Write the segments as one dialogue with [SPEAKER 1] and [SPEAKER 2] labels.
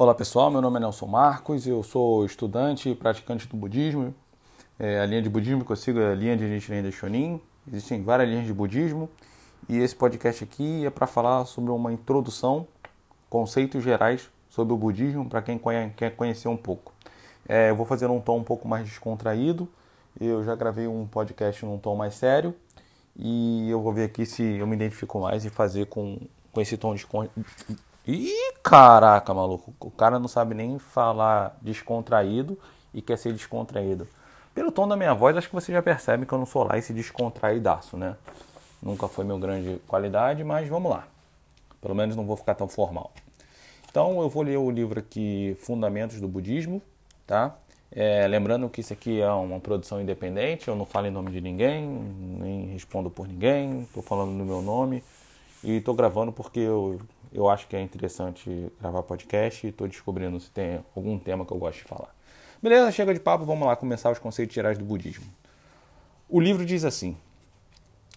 [SPEAKER 1] Olá pessoal, meu nome é Nelson Marcos, eu sou estudante e praticante do budismo. É, a linha de budismo que eu sigo é a linha de Nichiren Daishonin. Existem várias linhas de budismo e esse podcast aqui é para falar sobre uma introdução, conceitos gerais sobre o budismo para quem quer conhecer um pouco. É, eu vou fazer um tom um pouco mais descontraído. Eu já gravei um podcast num tom mais sério e eu vou ver aqui se eu me identifico mais e fazer com, com esse tom descontraído Ih, caraca, maluco. O cara não sabe nem falar descontraído e quer ser descontraído. Pelo tom da minha voz, acho que você já percebe que eu não sou lá esse descontraídaço, né? Nunca foi meu grande qualidade, mas vamos lá. Pelo menos não vou ficar tão formal. Então eu vou ler o livro aqui Fundamentos do Budismo, tá? É, lembrando que isso aqui é uma produção independente, eu não falo em nome de ninguém, nem respondo por ninguém, estou falando no meu nome e estou gravando porque eu eu acho que é interessante gravar podcast e estou descobrindo se tem algum tema que eu gosto de falar. Beleza, chega de papo, vamos lá começar os conceitos gerais do budismo. O livro diz assim: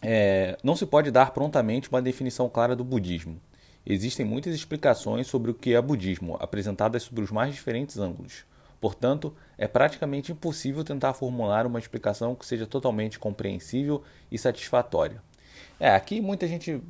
[SPEAKER 1] é, não se pode dar prontamente uma definição clara do budismo. Existem muitas explicações sobre o que é budismo, apresentadas sobre os mais diferentes ângulos. Portanto, é praticamente impossível tentar formular uma explicação que seja totalmente compreensível e satisfatória. É, aqui muita gente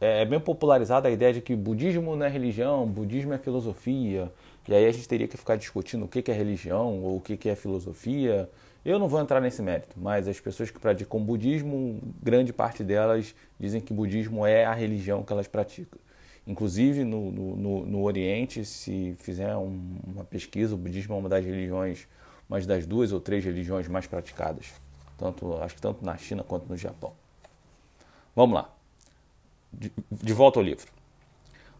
[SPEAKER 1] é, é bem popularizada a ideia de que budismo não é religião, budismo é filosofia. E aí a gente teria que ficar discutindo o que é religião ou o que é filosofia. Eu não vou entrar nesse mérito, mas as pessoas que praticam budismo, grande parte delas dizem que budismo é a religião que elas praticam. Inclusive no, no, no Oriente, se fizer um, uma pesquisa, o budismo é uma das religiões, uma das duas ou três religiões mais praticadas, tanto acho que tanto na China quanto no Japão. Vamos lá de, de volta ao livro.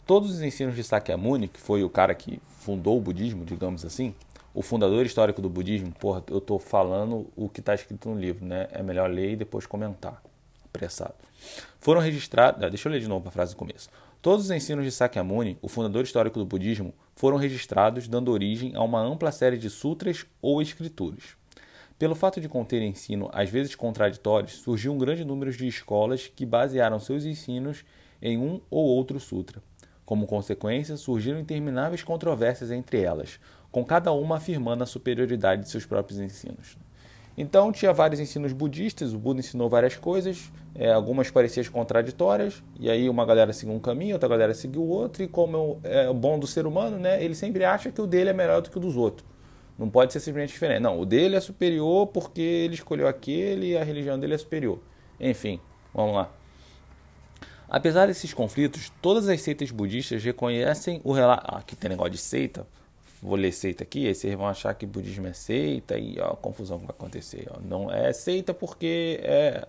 [SPEAKER 1] Todos os ensinos de Sakyamuni, que foi o cara que fundou o budismo, digamos assim, o fundador histórico do budismo, porra, eu estou falando o que está escrito no livro, né? É melhor ler e depois comentar. Apressado. Foram registrados. Ah, deixa eu ler de novo a frase do começo. Todos os ensinos de Sakyamuni, o fundador histórico do budismo, foram registrados, dando origem a uma ampla série de sutras ou escrituras. Pelo fato de conter ensino às vezes contraditórios, surgiu um grande número de escolas que basearam seus ensinos em um ou outro sutra. Como consequência, surgiram intermináveis controvérsias entre elas, com cada uma afirmando a superioridade de seus próprios ensinos. Então, tinha vários ensinos budistas, o Buda ensinou várias coisas, é, algumas pareciam contraditórias, e aí uma galera seguiu um caminho, outra galera seguiu outro, e como é o bom do ser humano, né, ele sempre acha que o dele é melhor do que o dos outros. Não pode ser simplesmente diferente. Não, o dele é superior porque ele escolheu aquele e a religião dele é superior. Enfim, vamos lá. Apesar desses conflitos, todas as seitas budistas reconhecem o relato. Ah, aqui tem negócio de seita. Vou ler seita aqui, aí vocês vão achar que budismo é seita e ó, a confusão que vai acontecer. Ó. Não é seita porque é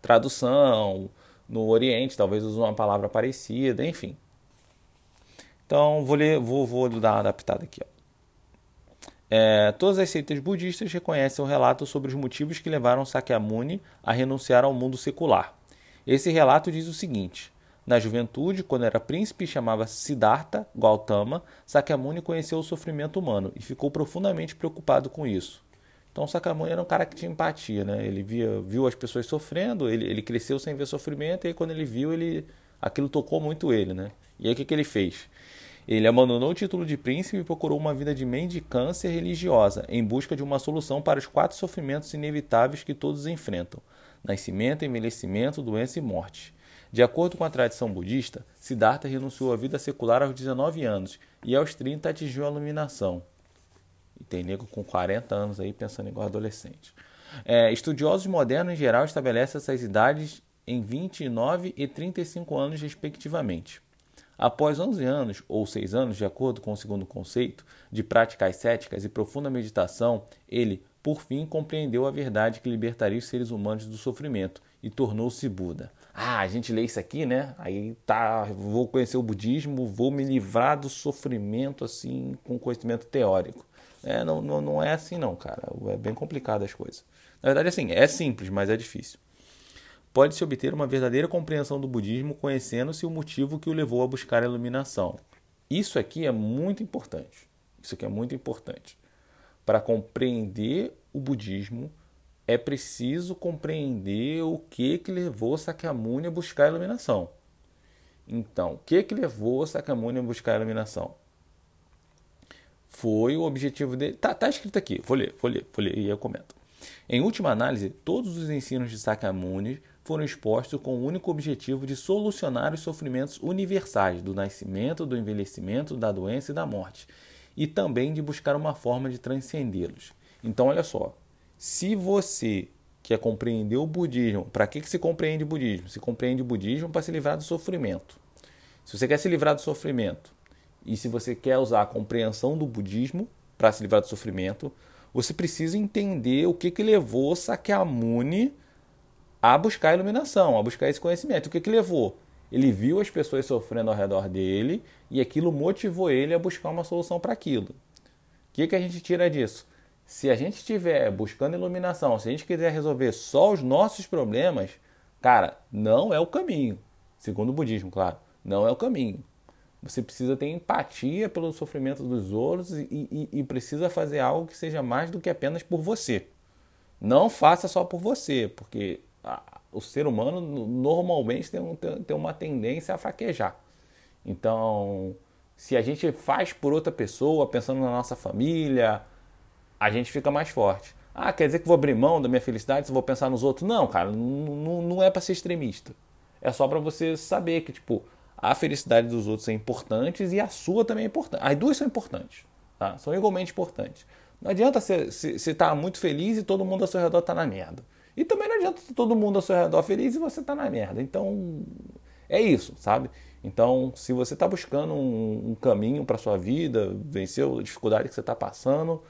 [SPEAKER 1] tradução. No Oriente, talvez use uma palavra parecida, enfim. Então, vou, ler, vou, vou dar uma adaptada aqui. Ó. É, todas as seitas budistas reconhecem o relato sobre os motivos que levaram Sakyamuni a renunciar ao mundo secular. Esse relato diz o seguinte: Na juventude, quando era príncipe e chamava Siddhartha Gautama, Sakyamuni conheceu o sofrimento humano e ficou profundamente preocupado com isso. Então Sakyamuni era um cara que tinha empatia, né? Ele via, viu as pessoas sofrendo, ele, ele cresceu sem ver sofrimento e aí, quando ele viu, ele aquilo tocou muito ele, né? E aí o que, que ele fez? Ele abandonou o título de príncipe e procurou uma vida de mendicância religiosa, em busca de uma solução para os quatro sofrimentos inevitáveis que todos enfrentam: nascimento, envelhecimento, doença e morte. De acordo com a tradição budista, Siddhartha renunciou à vida secular aos 19 anos e aos 30 atingiu a iluminação. E tem nego com 40 anos aí pensando igual adolescente. É, estudiosos modernos em geral estabelecem essas idades em 29 e 35 anos, respectivamente. Após 11 anos ou 6 anos, de acordo com o segundo conceito, de práticas céticas e profunda meditação, ele, por fim, compreendeu a verdade que libertaria os seres humanos do sofrimento e tornou-se Buda. Ah, a gente lê isso aqui, né? Aí tá, vou conhecer o budismo, vou me livrar do sofrimento assim com conhecimento teórico. É, não, não, não é assim não, cara. É bem complicado as coisas. Na verdade, assim, é simples, mas é difícil pode-se obter uma verdadeira compreensão do budismo conhecendo-se o motivo que o levou a buscar a iluminação. Isso aqui é muito importante. Isso aqui é muito importante. Para compreender o budismo, é preciso compreender o que que levou Sakyamuni a buscar a iluminação. Então, o que que levou Sakyamuni a buscar a iluminação? foi o objetivo dele. Tá, tá escrito aqui, vou ler, vou ler, vou ler e eu comento. Em última análise, todos os ensinos de Sakyamuni foram expostos com o único objetivo de solucionar os sofrimentos universais do nascimento, do envelhecimento, da doença e da morte, e também de buscar uma forma de transcendê-los. Então, olha só, se você quer compreender o budismo, para que, que se compreende o budismo? Se compreende o budismo para se livrar do sofrimento. Se você quer se livrar do sofrimento e se você quer usar a compreensão do budismo para se livrar do sofrimento, você precisa entender o que, que levou Sakyamuni a buscar a iluminação, a buscar esse conhecimento. O que, que levou? Ele viu as pessoas sofrendo ao redor dele e aquilo motivou ele a buscar uma solução para aquilo. O que, que a gente tira disso? Se a gente estiver buscando iluminação, se a gente quiser resolver só os nossos problemas, cara, não é o caminho. Segundo o budismo, claro, não é o caminho. Você precisa ter empatia pelo sofrimento dos outros e, e, e precisa fazer algo que seja mais do que apenas por você. Não faça só por você, porque o ser humano normalmente tem, um, tem uma tendência a fraquejar. Então, se a gente faz por outra pessoa, pensando na nossa família, a gente fica mais forte. Ah, quer dizer que vou abrir mão da minha felicidade se vou pensar nos outros? Não, cara, não, não é para ser extremista. É só para você saber que, tipo, a felicidade dos outros é importante e a sua também é importante. As duas são importantes, tá? São igualmente importantes. Não adianta você estar tá muito feliz e todo mundo ao seu redor está na merda. E também não adianta todo mundo ao seu redor feliz e você tá na merda. Então, é isso, sabe? Então, se você está buscando um, um caminho para sua vida, vencer a dificuldade que você está passando,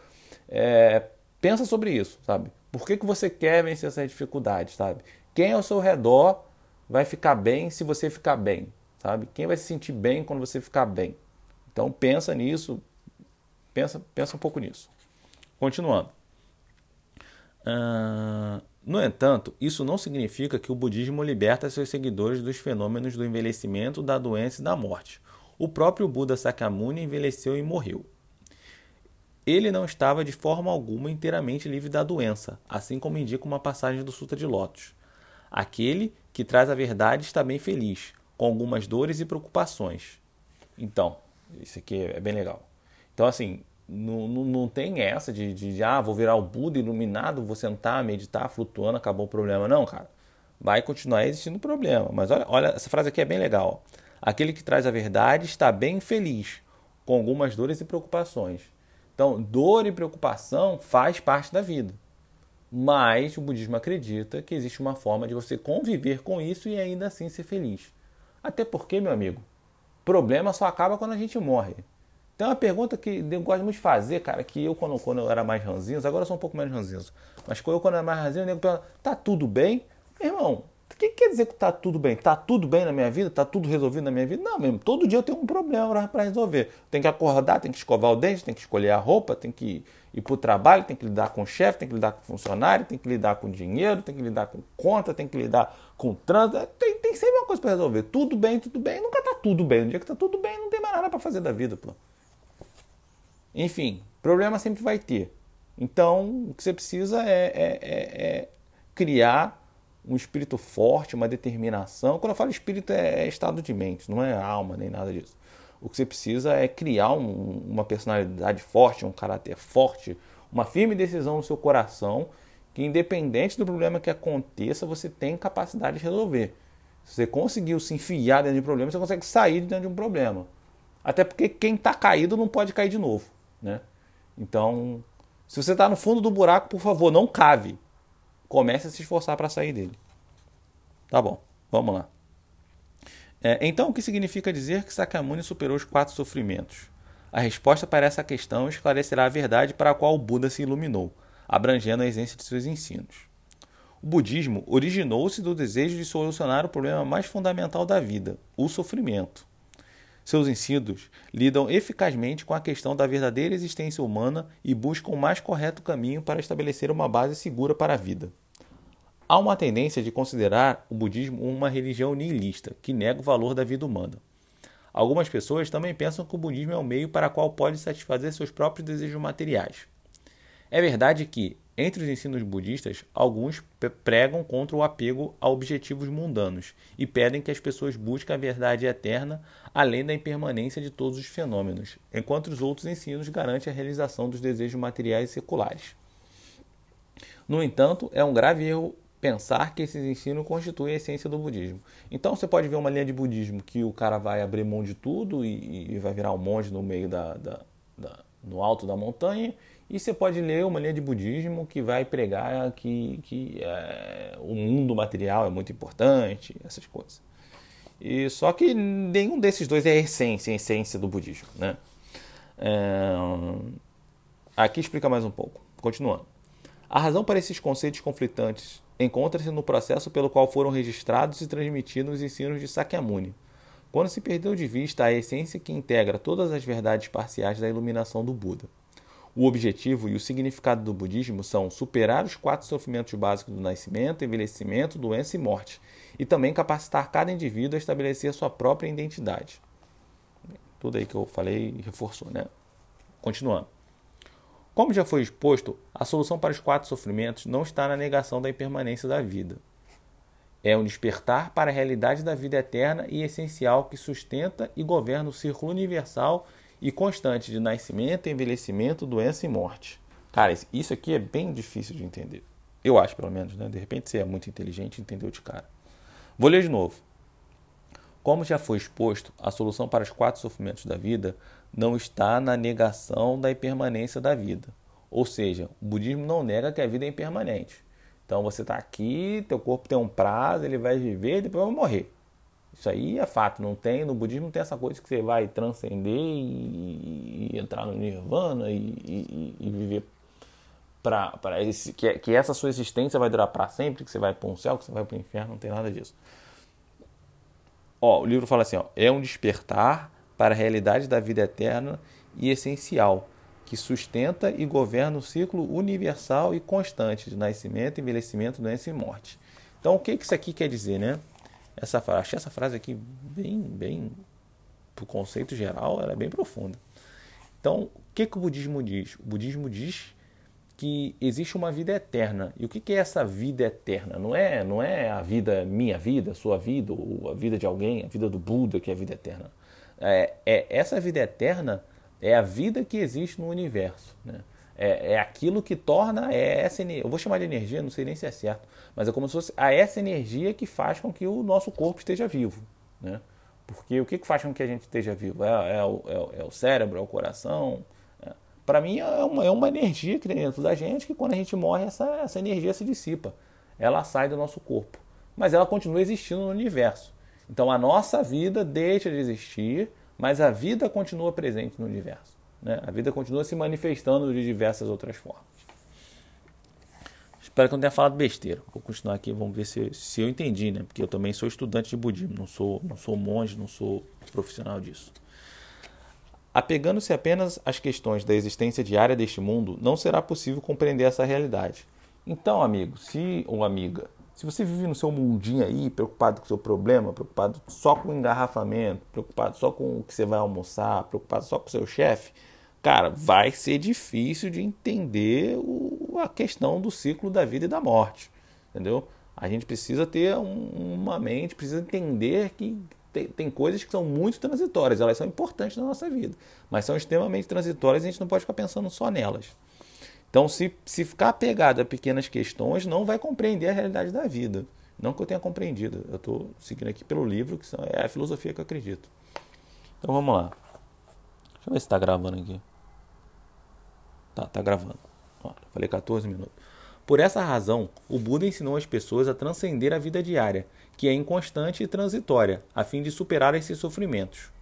[SPEAKER 1] é, pensa sobre isso, sabe? Por que, que você quer vencer essa dificuldade, sabe? Quem ao seu redor vai ficar bem se você ficar bem, sabe? Quem vai se sentir bem quando você ficar bem? Então, pensa nisso, pensa, pensa um pouco nisso. Continuando. Uh, no entanto, isso não significa que o budismo liberta seus seguidores dos fenômenos do envelhecimento, da doença e da morte. O próprio Buda Sakyamuni envelheceu e morreu. Ele não estava de forma alguma inteiramente livre da doença, assim como indica uma passagem do Sutra de Lotus. Aquele que traz a verdade está bem feliz, com algumas dores e preocupações. Então, isso aqui é bem legal. Então, assim, não, não, não tem essa de, de, ah, vou virar o Buda iluminado, vou sentar, meditar, flutuando, acabou o problema. Não, cara. Vai continuar existindo problema. Mas olha, olha, essa frase aqui é bem legal. Aquele que traz a verdade está bem feliz, com algumas dores e preocupações. Então, dor e preocupação faz parte da vida. Mas o budismo acredita que existe uma forma de você conviver com isso e ainda assim ser feliz. Até porque, meu amigo, problema só acaba quando a gente morre. Tem uma pergunta que eu gosto muito de fazer, cara, que eu quando, quando eu era mais ranzinho, agora eu sou um pouco menos ranzinho, mas quando eu quando eu era mais ranzinho, eu nego pergunta, tá tudo bem? Irmão, o que quer dizer que tá tudo bem? Tá tudo bem na minha vida? Tá tudo resolvido na minha vida? Não, mesmo. Todo dia eu tenho um problema para resolver. Tem que acordar, tem que escovar o dente, tem que escolher a roupa, tem que ir para o trabalho, tem que lidar com o chefe, tem que lidar com o funcionário, tem que lidar com dinheiro, tem que lidar com conta, tem que lidar com trânsito. Tem, tem sempre uma coisa para resolver. Tudo bem, tudo bem. Nunca tá tudo bem. No dia que tá tudo bem, não tem mais nada para fazer da vida, pô. Enfim, problema sempre vai ter. Então, o que você precisa é, é, é, é criar um espírito forte, uma determinação. Quando eu falo espírito, é, é estado de mente, não é alma nem nada disso. O que você precisa é criar um, uma personalidade forte, um caráter forte, uma firme decisão no seu coração, que independente do problema que aconteça, você tem capacidade de resolver. Se você conseguiu se enfiar dentro de um problema, você consegue sair de dentro de um problema. Até porque quem está caído não pode cair de novo. Né? Então, se você está no fundo do buraco, por favor, não cave. Comece a se esforçar para sair dele. Tá bom, vamos lá. É, então, o que significa dizer que Sakyamuni superou os quatro sofrimentos? A resposta para essa questão esclarecerá a verdade para a qual o Buda se iluminou, abrangendo a essência de seus ensinos. O budismo originou-se do desejo de solucionar o problema mais fundamental da vida, o sofrimento. Seus ensinos lidam eficazmente com a questão da verdadeira existência humana e buscam o mais correto caminho para estabelecer uma base segura para a vida. Há uma tendência de considerar o budismo uma religião nihilista, que nega o valor da vida humana. Algumas pessoas também pensam que o budismo é o meio para o qual pode satisfazer seus próprios desejos materiais. É verdade que, entre os ensinos budistas, alguns pregam contra o apego a objetivos mundanos e pedem que as pessoas busquem a verdade eterna além da impermanência de todos os fenômenos, enquanto os outros ensinos garantem a realização dos desejos materiais e seculares. No entanto, é um grave erro pensar que esses ensinos constituem a essência do budismo. Então você pode ver uma linha de budismo que o cara vai abrir mão de tudo e, e vai virar um monge no meio da, da, da, no alto da montanha, e você pode ler uma linha de budismo que vai pregar que, que é, o mundo material é muito importante, essas coisas. E só que nenhum desses dois é a essência, a essência do budismo, né? É, aqui explica mais um pouco. Continuando. A razão para esses conceitos conflitantes encontra-se no processo pelo qual foram registrados e transmitidos os ensinos de Sakyamuni, quando se perdeu de vista a essência que integra todas as verdades parciais da iluminação do Buda. O objetivo e o significado do budismo são superar os quatro sofrimentos básicos do nascimento, envelhecimento, doença e morte, e também capacitar cada indivíduo a estabelecer sua própria identidade. Tudo aí que eu falei reforçou, né? Continuando. Como já foi exposto, a solução para os quatro sofrimentos não está na negação da impermanência da vida. É um despertar para a realidade da vida eterna e essencial que sustenta e governa o círculo universal e constante de nascimento, envelhecimento, doença e morte. Cara, isso aqui é bem difícil de entender. Eu acho, pelo menos, né? De repente você é muito inteligente e entendeu de cara. Vou ler de novo. Como já foi exposto, a solução para os quatro sofrimentos da vida não está na negação da impermanência da vida. Ou seja, o budismo não nega que a vida é impermanente. Então você está aqui, teu corpo tem um prazo, ele vai viver e depois vai morrer. Isso aí é fato, não tem, no budismo não tem essa coisa que você vai transcender e, e entrar no nirvana e, e, e viver para esse que, que essa sua existência vai durar para sempre, que você vai para um céu, que você vai para o inferno, não tem nada disso. Ó, o livro fala assim, ó, é um despertar para a realidade da vida eterna e essencial, que sustenta e governa o ciclo universal e constante de nascimento, envelhecimento, doença e morte. Então, o que isso aqui quer dizer, né? Essa achei essa frase aqui bem, bem, para o conceito geral, ela é bem profunda. Então, o que, que o budismo diz? O budismo diz que existe uma vida eterna. E o que, que é essa vida eterna? Não é, não é a vida, minha vida, sua vida, ou a vida de alguém, a vida do Buda, que é a vida eterna é, é, essa vida eterna é a vida que existe no universo. Né? É, é aquilo que torna é essa energia. Eu vou chamar de energia, não sei nem se é certo, mas é como se fosse a essa energia que faz com que o nosso corpo esteja vivo. Né? Porque o que faz com que a gente esteja vivo? É, é, o, é, é o, cérebro, é o coração. É. Para mim, é uma, é uma energia que tem dentro da gente que quando a gente morre, essa, essa energia se dissipa. Ela sai do nosso corpo. Mas ela continua existindo no universo. Então a nossa vida deixa de existir, mas a vida continua presente no universo. Né? A vida continua se manifestando de diversas outras formas. Espero que eu não tenha falado besteira. Vou continuar aqui, vamos ver se, se eu entendi, né? Porque eu também sou estudante de budismo, não sou, não sou monge, não sou profissional disso. Apegando-se apenas às questões da existência diária deste mundo, não será possível compreender essa realidade. Então, amigo, se ou amiga, se você vive no seu mundinho aí, preocupado com o seu problema, preocupado só com o engarrafamento, preocupado só com o que você vai almoçar, preocupado só com o seu chefe, cara, vai ser difícil de entender o, a questão do ciclo da vida e da morte, entendeu? A gente precisa ter um, uma mente, precisa entender que tem, tem, coisas que são muito transitórias, elas são importantes na nossa vida, mas são extremamente transitórias e a gente não pode ficar pensando só nelas. Então, se, se ficar apegado a pequenas questões, não vai compreender a realidade da vida. Não que eu tenha compreendido. Eu estou seguindo aqui pelo livro, que é a filosofia que eu acredito. Então vamos lá. Deixa eu ver se está gravando aqui. Tá, tá gravando. Ó, falei 14 minutos. Por essa razão, o Buda ensinou as pessoas a transcender a vida diária, que é inconstante e transitória, a fim de superar esses sofrimentos.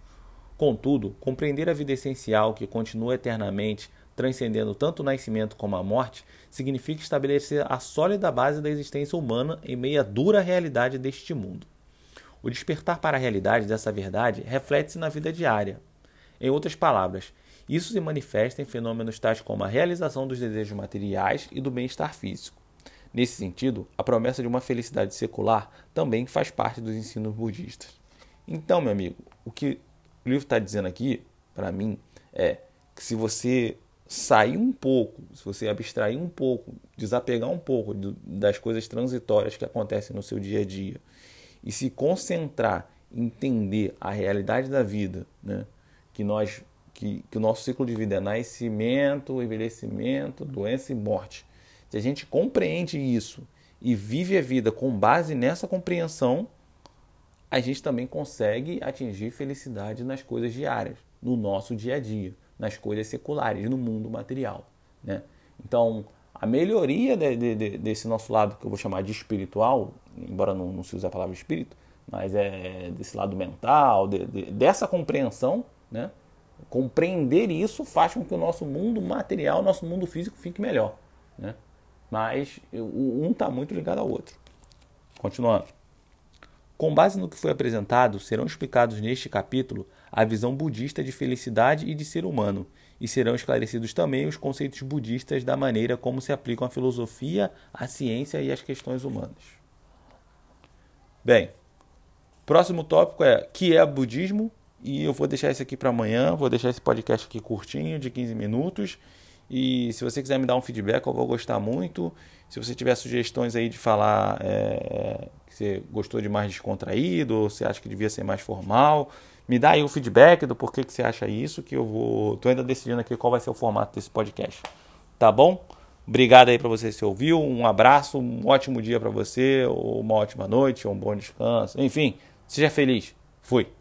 [SPEAKER 1] Contudo, compreender a vida essencial, que continua eternamente, transcendendo tanto o nascimento como a morte, significa estabelecer a sólida base da existência humana em meio à dura realidade deste mundo. O despertar para a realidade dessa verdade reflete-se na vida diária. Em outras palavras, isso se manifesta em fenômenos tais como a realização dos desejos materiais e do bem-estar físico. Nesse sentido, a promessa de uma felicidade secular também faz parte dos ensinos budistas. Então, meu amigo, o que o livro está dizendo aqui, para mim, é que se você sair um pouco, se você abstrair um pouco, desapegar um pouco das coisas transitórias que acontecem no seu dia a dia e se concentrar entender a realidade da vida, né? que nós que, que o nosso ciclo de vida é nascimento, envelhecimento, doença e morte. Se a gente compreende isso e vive a vida com base nessa compreensão, a gente também consegue atingir felicidade nas coisas diárias, no nosso dia a dia nas coisas seculares, no mundo material. Né? Então, a melhoria de, de, desse nosso lado, que eu vou chamar de espiritual, embora não, não se use a palavra espírito, mas é desse lado mental, de, dessa compreensão, né? compreender isso faz com que o nosso mundo material, nosso mundo físico fique melhor. Né? Mas um está muito ligado ao outro. Continuando. Com base no que foi apresentado, serão explicados neste capítulo a visão budista de felicidade e de ser humano, e serão esclarecidos também os conceitos budistas da maneira como se aplicam a filosofia, a ciência e as questões humanas. Bem, próximo tópico é que é budismo, e eu vou deixar isso aqui para amanhã, vou deixar esse podcast aqui curtinho, de 15 minutos. E se você quiser me dar um feedback, eu vou gostar muito. Se você tiver sugestões aí de falar é, que você gostou de mais descontraído, ou você acha que devia ser mais formal, me dá aí o feedback do porquê que você acha isso, que eu vou. tô ainda decidindo aqui qual vai ser o formato desse podcast. Tá bom? Obrigado aí para você que ouviu. Um abraço, um ótimo dia para você, ou uma ótima noite, ou um bom descanso. Enfim, seja feliz. Fui.